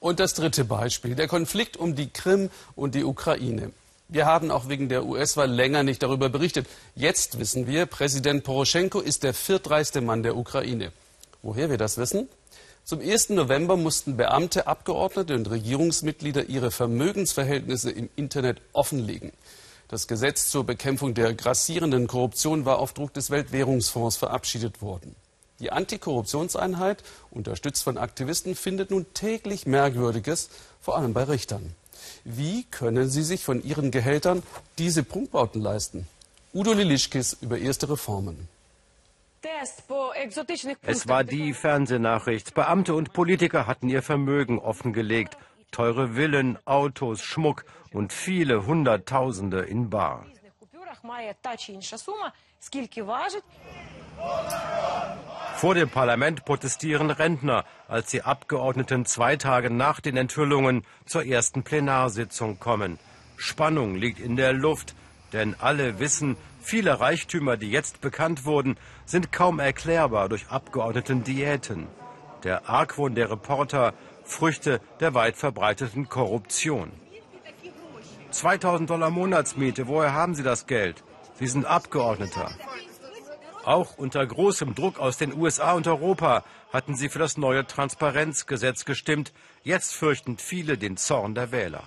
Und das dritte Beispiel, der Konflikt um die Krim und die Ukraine. Wir haben auch wegen der US-Wahl länger nicht darüber berichtet. Jetzt wissen wir, Präsident Poroschenko ist der viertreichste Mann der Ukraine. Woher wir das wissen? Zum 1. November mussten Beamte, Abgeordnete und Regierungsmitglieder ihre Vermögensverhältnisse im Internet offenlegen. Das Gesetz zur Bekämpfung der grassierenden Korruption war auf Druck des Weltwährungsfonds verabschiedet worden. Die Antikorruptionseinheit, unterstützt von Aktivisten, findet nun täglich Merkwürdiges, vor allem bei Richtern. Wie können sie sich von ihren Gehältern diese Prunkbauten leisten? Udo Lilischkis über erste Reformen. Es war die Fernsehnachricht. Beamte und Politiker hatten ihr Vermögen offengelegt. Teure Villen, Autos, Schmuck und viele Hunderttausende in Bar. Vor dem Parlament protestieren Rentner, als die Abgeordneten zwei Tage nach den Enthüllungen zur ersten Plenarsitzung kommen. Spannung liegt in der Luft, denn alle wissen, viele Reichtümer, die jetzt bekannt wurden, sind kaum erklärbar durch Abgeordneten-Diäten. Der Argwohn der Reporter, Früchte der weit verbreiteten Korruption. 2000 Dollar Monatsmiete, woher haben Sie das Geld? Sie sind Abgeordneter. Auch unter großem Druck aus den USA und Europa hatten sie für das neue Transparenzgesetz gestimmt. Jetzt fürchten viele den Zorn der Wähler.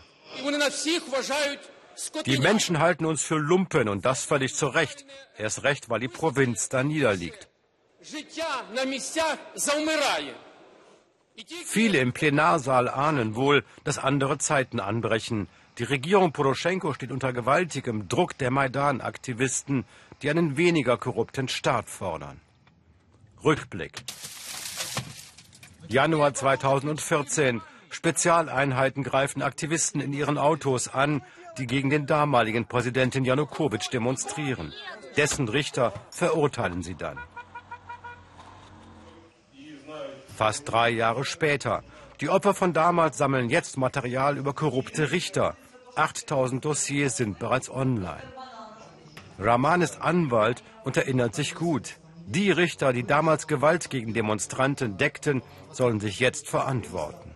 Die Menschen halten uns für Lumpen und das völlig zu Recht. Erst recht, weil die Provinz da niederliegt. Viele im Plenarsaal ahnen wohl, dass andere Zeiten anbrechen. Die Regierung Poroschenko steht unter gewaltigem Druck der Maidan-Aktivisten, die einen weniger korrupten Staat fordern. Rückblick. Januar 2014. Spezialeinheiten greifen Aktivisten in ihren Autos an, die gegen den damaligen Präsidenten Janukowitsch demonstrieren. Dessen Richter verurteilen sie dann. Fast drei Jahre später. Die Opfer von damals sammeln jetzt Material über korrupte Richter. 8000 Dossiers sind bereits online. Rahman ist Anwalt und erinnert sich gut. Die Richter, die damals Gewalt gegen Demonstranten deckten, sollen sich jetzt verantworten.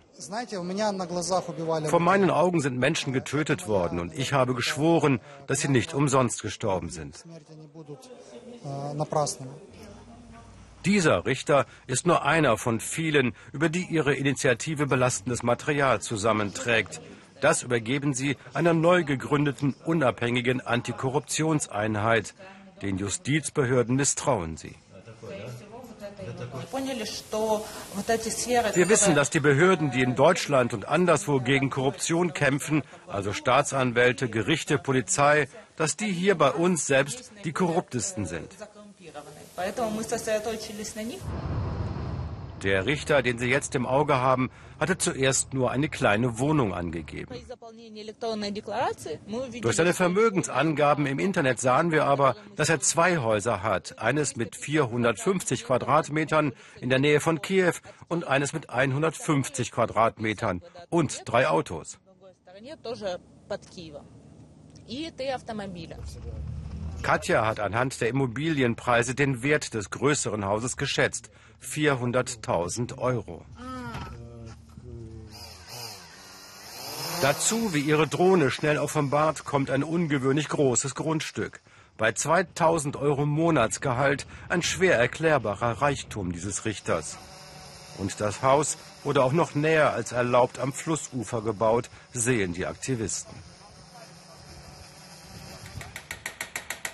Vor meinen Augen sind Menschen getötet worden und ich habe geschworen, dass sie nicht umsonst gestorben sind. Dieser Richter ist nur einer von vielen, über die ihre Initiative belastendes Material zusammenträgt. Das übergeben sie einer neu gegründeten unabhängigen Antikorruptionseinheit. Den Justizbehörden misstrauen sie. Wir wissen, dass die Behörden, die in Deutschland und anderswo gegen Korruption kämpfen, also Staatsanwälte, Gerichte, Polizei, dass die hier bei uns selbst die korruptesten sind. Der Richter, den Sie jetzt im Auge haben, hatte zuerst nur eine kleine Wohnung angegeben. Durch seine Vermögensangaben im Internet sahen wir aber, dass er zwei Häuser hat. Eines mit 450 Quadratmetern in der Nähe von Kiew und eines mit 150 Quadratmetern und drei Autos. Katja hat anhand der Immobilienpreise den Wert des größeren Hauses geschätzt. 400.000 Euro. Dazu, wie ihre Drohne schnell offenbart, kommt ein ungewöhnlich großes Grundstück. Bei 2000 Euro Monatsgehalt ein schwer erklärbarer Reichtum dieses Richters. Und das Haus wurde auch noch näher als erlaubt am Flussufer gebaut, sehen die Aktivisten.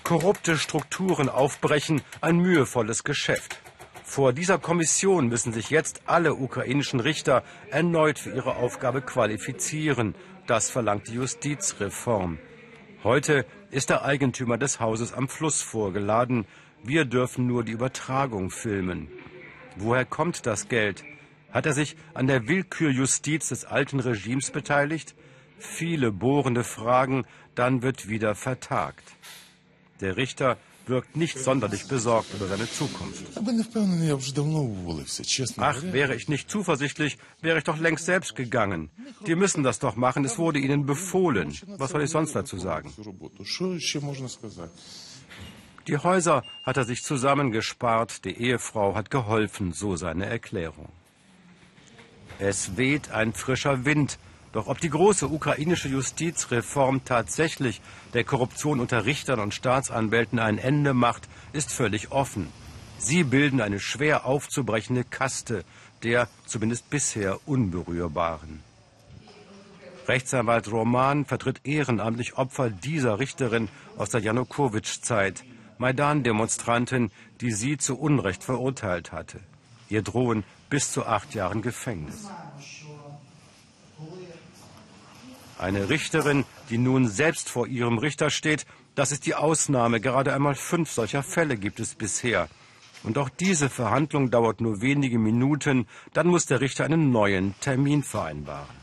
Korrupte Strukturen aufbrechen, ein mühevolles Geschäft. Vor dieser Kommission müssen sich jetzt alle ukrainischen Richter erneut für ihre Aufgabe qualifizieren. Das verlangt die Justizreform. Heute ist der Eigentümer des Hauses am Fluss vorgeladen. Wir dürfen nur die Übertragung filmen. Woher kommt das Geld? Hat er sich an der Willkürjustiz des alten Regimes beteiligt? Viele bohrende Fragen, dann wird wieder vertagt. Der Richter wirkt nicht sonderlich besorgt über seine Zukunft. Ach, wäre ich nicht zuversichtlich, wäre ich doch längst selbst gegangen. Die müssen das doch machen, es wurde ihnen befohlen. Was soll ich sonst dazu sagen? Die Häuser hat er sich zusammengespart, die Ehefrau hat geholfen, so seine Erklärung. Es weht ein frischer Wind. Doch ob die große ukrainische Justizreform tatsächlich der Korruption unter Richtern und Staatsanwälten ein Ende macht, ist völlig offen. Sie bilden eine schwer aufzubrechende Kaste der zumindest bisher unberührbaren. Rechtsanwalt Roman vertritt ehrenamtlich Opfer dieser Richterin aus der Janukowitsch-Zeit, Maidan-Demonstrantin, die sie zu Unrecht verurteilt hatte. Ihr drohen bis zu acht Jahren Gefängnis. Eine Richterin, die nun selbst vor ihrem Richter steht, das ist die Ausnahme. Gerade einmal fünf solcher Fälle gibt es bisher. Und auch diese Verhandlung dauert nur wenige Minuten, dann muss der Richter einen neuen Termin vereinbaren.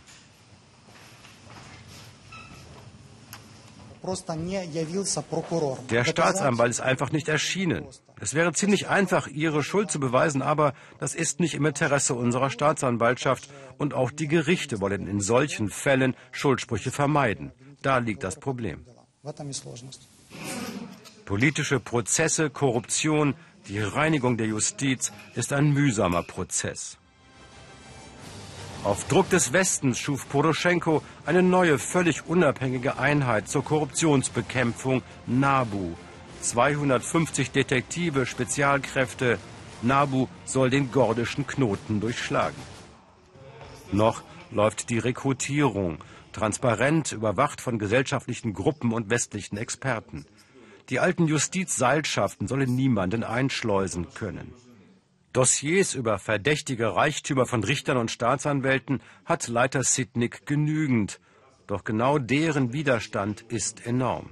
Der Staatsanwalt ist einfach nicht erschienen. Es wäre ziemlich einfach, ihre Schuld zu beweisen, aber das ist nicht im Interesse unserer Staatsanwaltschaft und auch die Gerichte wollen in solchen Fällen Schuldsprüche vermeiden. Da liegt das Problem. Politische Prozesse, Korruption, die Reinigung der Justiz ist ein mühsamer Prozess. Auf Druck des Westens schuf Poroschenko eine neue, völlig unabhängige Einheit zur Korruptionsbekämpfung, NABU. 250 Detektive, Spezialkräfte. NABU soll den gordischen Knoten durchschlagen. Noch läuft die Rekrutierung, transparent überwacht von gesellschaftlichen Gruppen und westlichen Experten. Die alten Justizseilschaften sollen niemanden einschleusen können. Dossiers über verdächtige Reichtümer von Richtern und Staatsanwälten hat Leiter Sidnick genügend. Doch genau deren Widerstand ist enorm.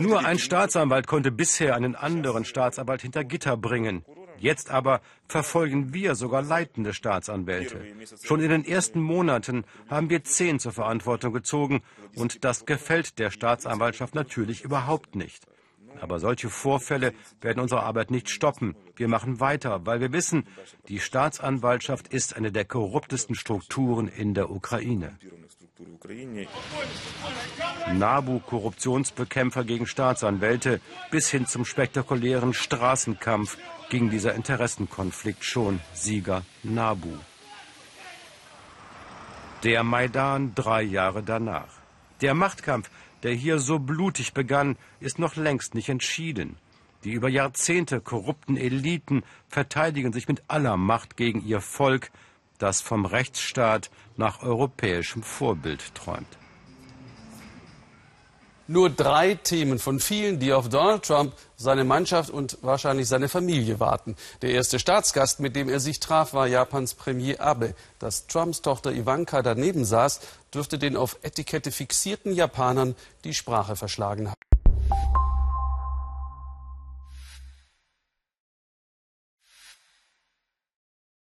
Nur ein Staatsanwalt konnte bisher einen anderen Staatsanwalt hinter Gitter bringen. Jetzt aber verfolgen wir sogar leitende Staatsanwälte. Schon in den ersten Monaten haben wir zehn zur Verantwortung gezogen und das gefällt der Staatsanwaltschaft natürlich überhaupt nicht. Aber solche Vorfälle werden unsere Arbeit nicht stoppen. Wir machen weiter, weil wir wissen, die Staatsanwaltschaft ist eine der korruptesten Strukturen in der Ukraine. NABU-Korruptionsbekämpfer gegen Staatsanwälte bis hin zum spektakulären Straßenkampf ging dieser Interessenkonflikt schon Sieger Nabu. Der Maidan drei Jahre danach. Der Machtkampf, der hier so blutig begann, ist noch längst nicht entschieden. Die über Jahrzehnte korrupten Eliten verteidigen sich mit aller Macht gegen ihr Volk, das vom Rechtsstaat nach europäischem Vorbild träumt. Nur drei Themen von vielen, die auf Donald Trump, seine Mannschaft und wahrscheinlich seine Familie warten. Der erste Staatsgast, mit dem er sich traf, war Japans Premier Abe. Dass Trumps Tochter Ivanka daneben saß, dürfte den auf Etikette fixierten Japanern die Sprache verschlagen haben.